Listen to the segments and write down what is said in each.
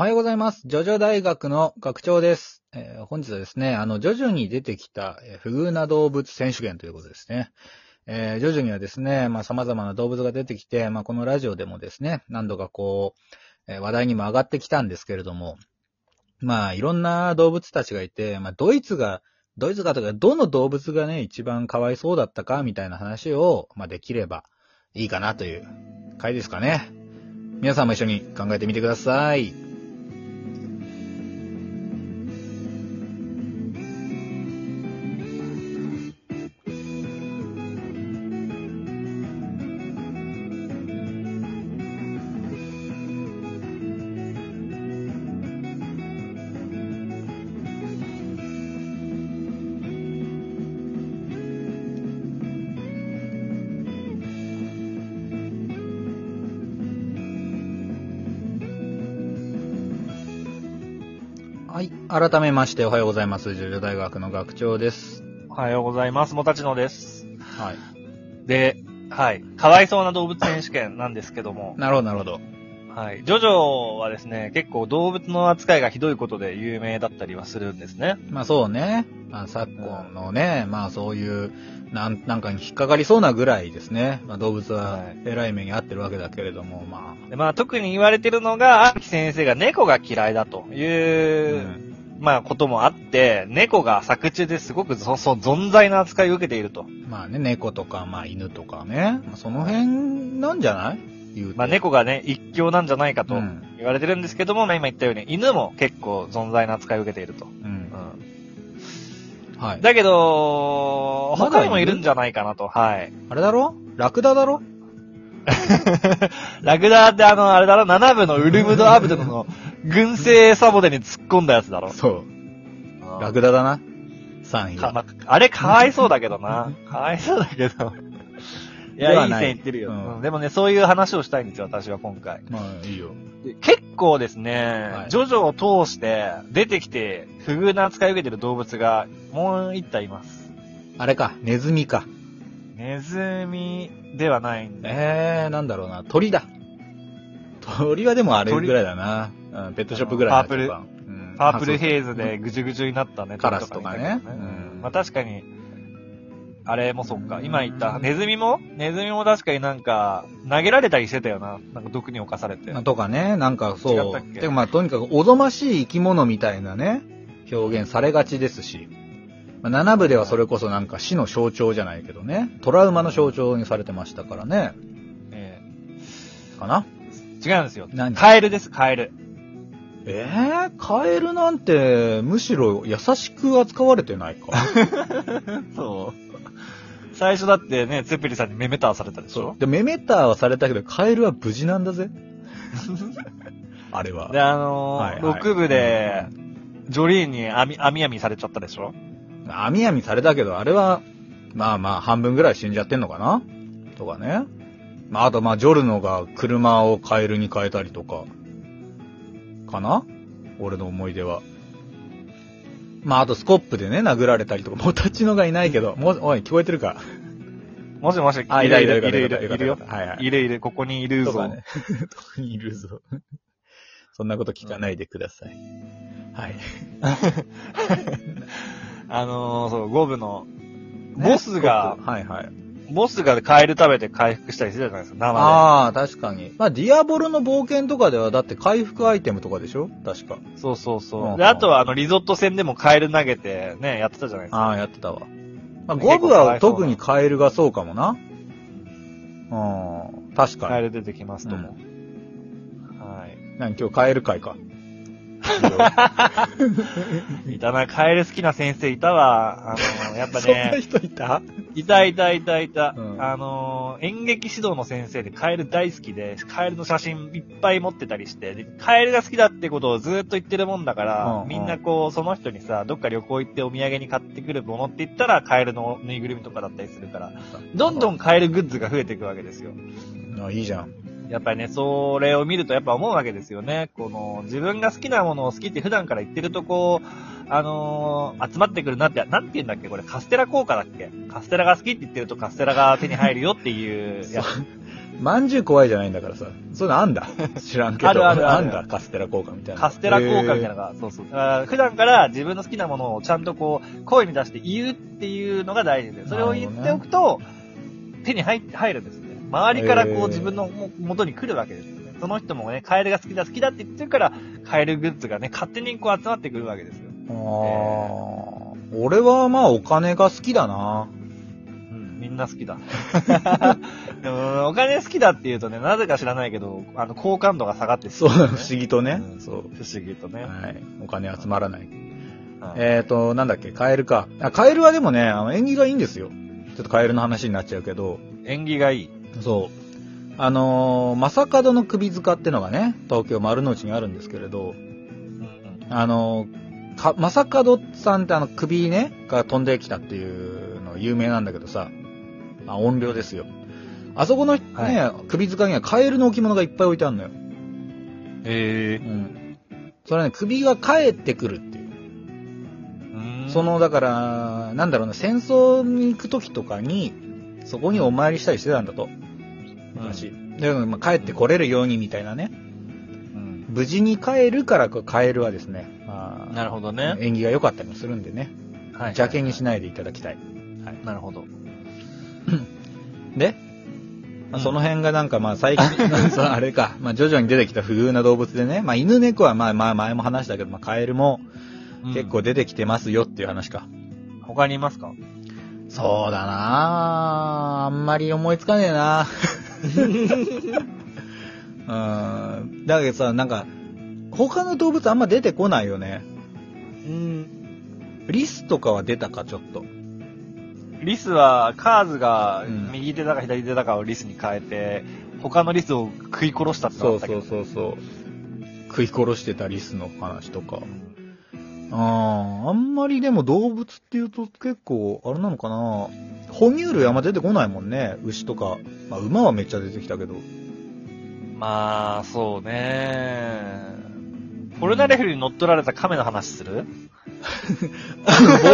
おはようございます。ジョジョ大学の学長です。えー本日はですね、あの、ジョジョに出てきた、えー不遇な動物選手権ということですね。えージョジョにはですね、まあ様々な動物が出てきて、まあこのラジオでもですね、何度かこう、えー話題にも上がってきたんですけれども、まあいろんな動物たちがいて、まあドイツが、ドイツがとか、どの動物がね、一番かわいそうだったかみたいな話を、まあできればいいかなという回ですかね。皆さんも一緒に考えてみてください。改めましておはようございます。ジョジョ大学の学長です。おはようございます。もたちのです。はい。で、はい。かわいそうな動物選手権なんですけども、なるほど、なるほど。はい。ジョジョはですね、結構動物の扱いがひどいことで有名だったりはするんですね。まあそうね。まあ昨今のね、まあそういう、なん、なんかに引っかかりそうなぐらいですね。まあ動物ははい偉い目に遭ってるわけだけれども、までまあ特に言われてるのが、荒木先生が猫が嫌いだとあ。いう、うんまあこともあって、猫が作中ですごくそ、そう、存在な扱いを受けていると。まあね、猫とか、まあ犬とかね。まあその辺なんじゃない？言うてまあ猫がね、一強なんじゃないかとうん言われてるんですけども、まあ今言ったように犬も結構存在な扱いを受けていると。うんう。ん。はい。だけど、他にもいるんじゃないかなと。はい。あれだろ？ラクダだろ？ラクダってあの、あれだろ、7部のウルムド・アブドの軍政サボテに突っ込んだやつだろ。そう。ラククダだな。3位まあれかわいそうだけどな。かわいそうだけど。いや、いいない線いってるよ、うんうんでもね、そういう話をしたいんですよ、私は今回。まあいいよ。で結構ですね、はいジョジョを通して出てきて不遇な扱いを受けてる動物がもう一体います。あれか、ネズミか。ネズミではないんで。えー、なんだろうな。鳥だ。鳥はでもあれぐらいだな。うん、ペットショップぐらいパープルうんパープルヘイズでぐじゅぐじゅになったね。カラスとかねうんまあ確かに、あれもそっか。今言った、ネズミも？ネズミも確かになんか、投げられたりしてたよな。なんか毒に侵されて。とかね、なんかそう。でもまあとにかくおぞましい生き物みたいなね、表現されがちですし。まあ、7部ではそれこそなんか死の象徴じゃないけどね、トラウマの象徴にされてましたからね。えかな？え違うんですよ。何？カエルです、カエル。えー、カエルなんて、むしろ優しく扱われてないか？そう。最初だってね、ツェプリさんにメメターされたでしょ？で、メメターはされたけど、カエルは無事なんだぜ。あれは。で、あのーはいはい6部で、ジョリーンに網、網網されちゃったでしょ？あみあみされたけど、あれは、まあまあ、半分ぐらい死んじゃってんのかな？とかね。まあ、あと、まあ、ジョルノが車をカエルに変えたりとか、かな？俺の思い出は。まあ、あと、スコップでね、殴られたりとか、もう立ちのがいないけど、もう、おい、聞こえてるか？もしもし、あ、いるいる、いるいる、いるよ。はいはい。いるいる、ここにいるぞ。とかね。特にいるぞ。そんなこと聞かないでください。はい。あのー、そう、5部の、ボスが、はいはい。ボスがカエル食べて回復したりしてたじゃないですか、生ああ、確かに。まあ、ディアボロの冒険とかでは、だって回復アイテムとかでしょ？確か。で。そうそうそうう。んで、あとはあの、リゾット戦でもカエル投げてね、やってたじゃないですか。ああ、やってたわ。まあ、結構5部は特にカエルがそうかもな。うん。確かに。カエル出てきますとも。はい。何今日カエル会か。いたな、カエル好きな先生いたわ。あのー、やっぱそんなね、人いた？いたいたいたいた。うんあのー、演劇指導の先生でカエル大好きで、カエルの写真いっぱい持ってたりして、でカエルが好きだってことをずっと言ってるもんだから、うんうんみんなこう、その人にさ、どっか旅行行ってお土産に買ってくるものって言ったら、カエルのぬいぐるみとかだったりするから、どんどんカエルグッズが増えていくわけですよ。あいいじゃん。やっぱりね、それを見るとやっぱ思うわけですよね。この、自分が好きなものを好きって普段から言ってるとこう、あのー集まってくるなって、なんて言うんだっけこれカステラ効果だっけ？カステラが好きって言ってるとカステラが手に入るよっていうやつ。まんじゅう怖いじゃないんだからさ。そういうのあんだ。知らんけど。あるあるあるんだ、カステラ効果みたいな。カステラ効果みたいなのが、そうそう。普段から自分の好きなものをちゃんとこう、声に出して言うっていうのが大事で、それを言っておくと、手に入って入るんですね。周りからこう自分のも元に来るわけですよね。その人もね、カエルが好きだ好きだって言ってるから、カエルグッズがね、勝手にこう集まってくるわけですよ。あー俺はまあお金が好きだな。うん、みんな好きだ。で も、お金好きだって言うとね、なぜか知らないけど、あの、好感度が下がってそう、ね不思議とね。うんそう。不思議とね。はい。お金集まらない。はいえーと、なんだっけ、カエルか。あカエルはでもね、あの、縁起がいいんですよ。ちょっとカエルの話になっちゃうけど、縁起がいい。そう。あのー、正門の首塚ってのがね、東京丸の内にあるんですけれど、うんあのー、か、正門さんってあの首ね、が飛んできたっていうの有名なんだけどさ、あ、音量ですよ。あそこのね、は首塚にはカエルの置物がいっぱい置いてあるのよ。えうん。それはね、首が帰ってくるっていう。えそ、の、だから、なんだろうな、戦争に行く時とかに、そこにお参りしたりしてたんだと。昔。で、まあ、帰ってこれるようにみたいなね。うん。無事に帰るから、こうカエルはですね、まあなるほどね。縁起が良かったりもするんでね。はい邪険にしないでいただきたい。はい。なるほど。で、まあうんその辺がなんかまあ最近、あれか、まあ徐々に出てきた不遇な動物でね、まあ犬猫はまあまあ前も話したけど、まあカエルも結構出てきてますよっていう話か。うん。他にいますか？そうだなああんまり思いつかねえな うん。だけどさ、なんか、他の動物あんま出てこないよね。うん。リスとかは出たか、ちょっと。リスは、カーズがうん右手だか左手だかをリスに変えて、他のリスを食い殺したってのそうがあったけどそうそうそう。食い殺してたリスの話とか。ああ、あんまりでも動物っていうと結構、あれなのかな哺乳類あんま出てこないもんね。牛とか。まあ、馬はめっちゃ出てきたけど。まあ、そうね。ポルナレフに乗っ取られた亀の話する？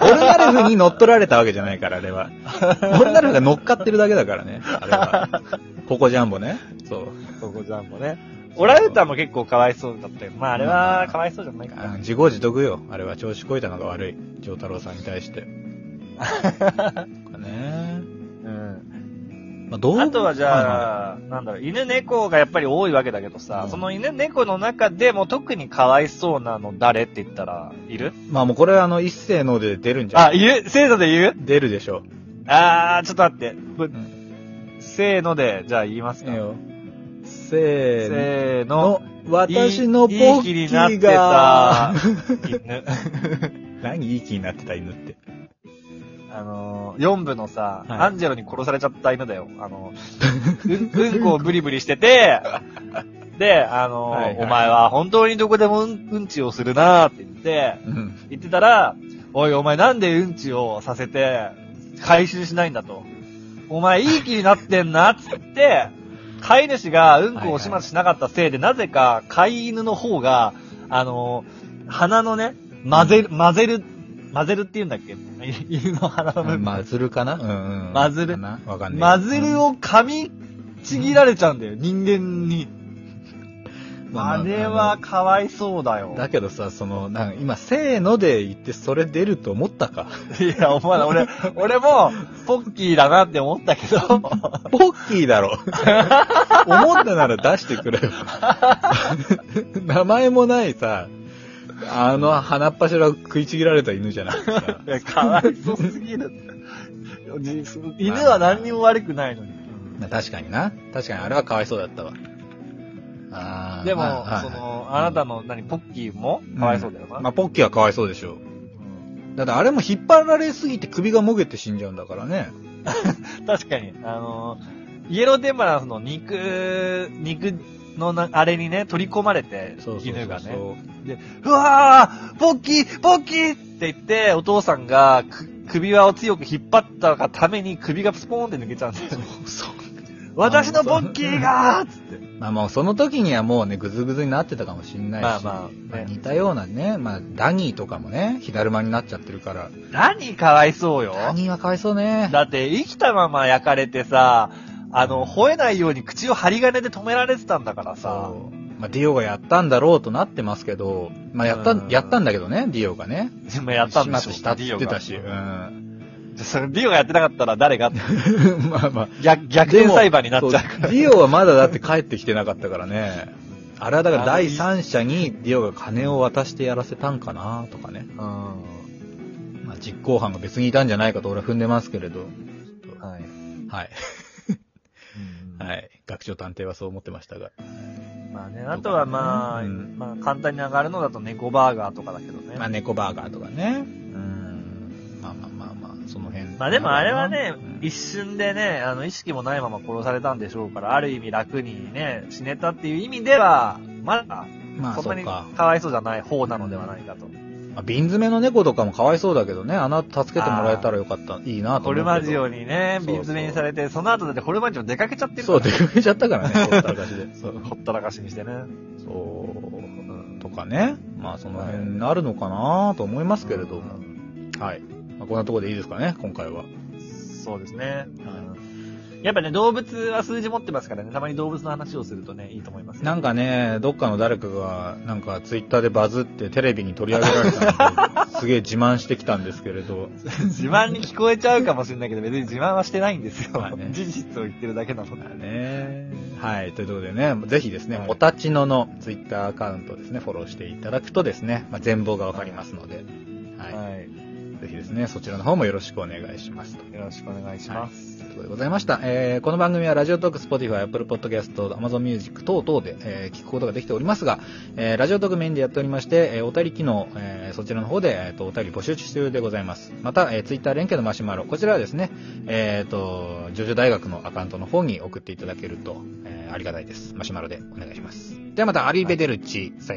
ボ ボルナレフに乗っ取られたわけじゃないから、あれは。ボルナレフが乗っかってるだけだからね。あれは。ココジャンボね。そう。そこジャンボね。オランウータンも結構かわいそうだったよ。まあ、あれはかわいそうじゃないかな。あ自業自得よ。あれは調子こいたのが悪い。丈太郎さんに対して。ねうん。まあ、動物あとはじゃあ、なんだろう、犬猫がやっぱり多いわけだけどさ、うんその犬猫の中でも特にかわいそうなの誰って言ったら、いる？まあもうこれはあの、一斉ので出るんじゃあ、ない？いる？生徒で言う？出るでしょあー、ちょっと待って。ぶう。ん。せーので、じゃあ言いますか。いいよ。せーのの。。私のポいいいいッキ気になってーがた、犬。何いい気になってた犬って。あのー、4部のさ、はいアンジェロに殺されちゃった犬だよ。あの、うん、うんこをブリブリしてて、で、あのーはいはいお前は本当にどこでもうんうんちをするなーって言って、うん。言ってたら、おいお前なんでうんちをさせて、回収しないんだと。お前いい気になってんなっつって、飼い主がうんこを始末しなかったせいで、なぜか飼い犬の方が、あのー鼻のね、混ぜる、混ぜる、混ぜるって言うんだっけ？犬の鼻の部分。マズルかな？うんうん。マズルかな？わかんない。マズルを噛みちぎられちゃうんだよ、人間に。まああれはかわいそうだよ。だけどさ、その、なんか今、せーので言ってそれ出ると思ったか。いや、思わない。俺、俺も、ポッキーだなって思ったけど、ポッキーだろ。思ったなら出してくれよ。名前もないさ、あの鼻っ柱を食いちぎられた犬じゃなくてさ。いやかわいそうすぎる。犬は何にも悪くないのに。まあ確かにな。確かにあれはかわいそうだったわ。でも、まあその、あなたの、何、ポッキーもかわいそうだよな。まあ、ポッキーはかわいそうでしょう。うんだってあれも引っ張られすぎて首がもげて死んじゃうんだからね。確かに、あの、イエローデンバランスの肉、肉のな、あれにね、取り込まれて。犬がね。で、うわーポッキーポッキーって言って、お父さんがく首輪を強く引っ張ったがために首がスポーンって抜けちゃうんだよね。そう。私のポッキーがーっつって。まあもうその時にはもうね、ぐずぐずになってたかもしんないし。まあまあね似たようなね、まあダニーとかもね、火だるまになっちゃってるから。何かわいそうよ。ダニーはかわいそうね。だって生きたまま焼かれてさ、あの、吠えないように口を針金で止められてたんだからさ。まあ、ディオがやったんだろうとなってますけど、まあ、やった、うんやったんだけどね、ディオがね。でもやったんでしょしたって言ってたし。うん。じゃそれディオがやってなかったら誰が？まあまあ。逆、逆転裁判になっちゃうかそうディオはまだだって帰ってきてなかったからね。あれはだから第三者にディオが金を渡してやらせたんかなとかね。ら。うん。まあ、実行犯が別にいたんじゃないかと俺は踏んでますけれど。はい。はい。うんはい。学長探偵はそう思ってましたが。まあね、あとはまあ、うんまあ簡単に上がるのだと猫バーガーとかだけどね。まあ、猫バーガーとかね。その辺。まあでもあれはねうん、一瞬でね、あの、意識もないまま殺されたんでしょうから、ある意味楽にね、死ねたっていう意味では、まだ、まあ、そんなにそうか。かわいそうじゃない方なのではないかと。まあ瓶詰めの猫とかもかわいそうだけどね、あの後助けてもらえたらよかった、いいなとホ思。ルマジオにね、そうそう瓶詰めにされて、その後だってホルマジオ出かけちゃってるそう、から出かけちゃったからね、ほったらかしで。そう。ほったらかしにしてね。そう。とかね。まあ、その辺になるのかなと思いますけれども。はい。まあ、こんなところでいいですかね、今回は。そうですね。やっぱね、動物は数字持ってますからね、たまに動物の話をするとね、いいと思いますよ。なんかね、どっかの誰かが、なんかツイッターでバズってテレビに取り上げられたので、すげえ自慢してきたんですけれど、自慢に聞こえちゃうかもしれないけど、別に自慢はしてないんですよ。まあね事実を言ってるだけなので。ね。はい。ということでね、ぜひですね、はいモタチノのツイッターアカウントですね、フォローしていただくとですね、まあ、全貌がわかりますので、はい。はい。ぜひですね、そちらの方もよろしくお願いしますと。よろしくお願いします。ということでございました。えーこの番組はラジオトーク、 Spotify、 Apple Podcast、 Amazon Music 等々で、えー聞くことができておりますが、えーラジオトークメインでやっておりまして、えーお便り機能、えーそちらの方で、えーとお便り募集中でございます。また、えー、ツイッター連携のマシュマロ、こちらはですね、えっ、と、ジョジョ大学のアカウントの方に送っていただけると、えーありがたいです。マシュマロでお願いします。ではまた、アリーベデルチ、さようなら。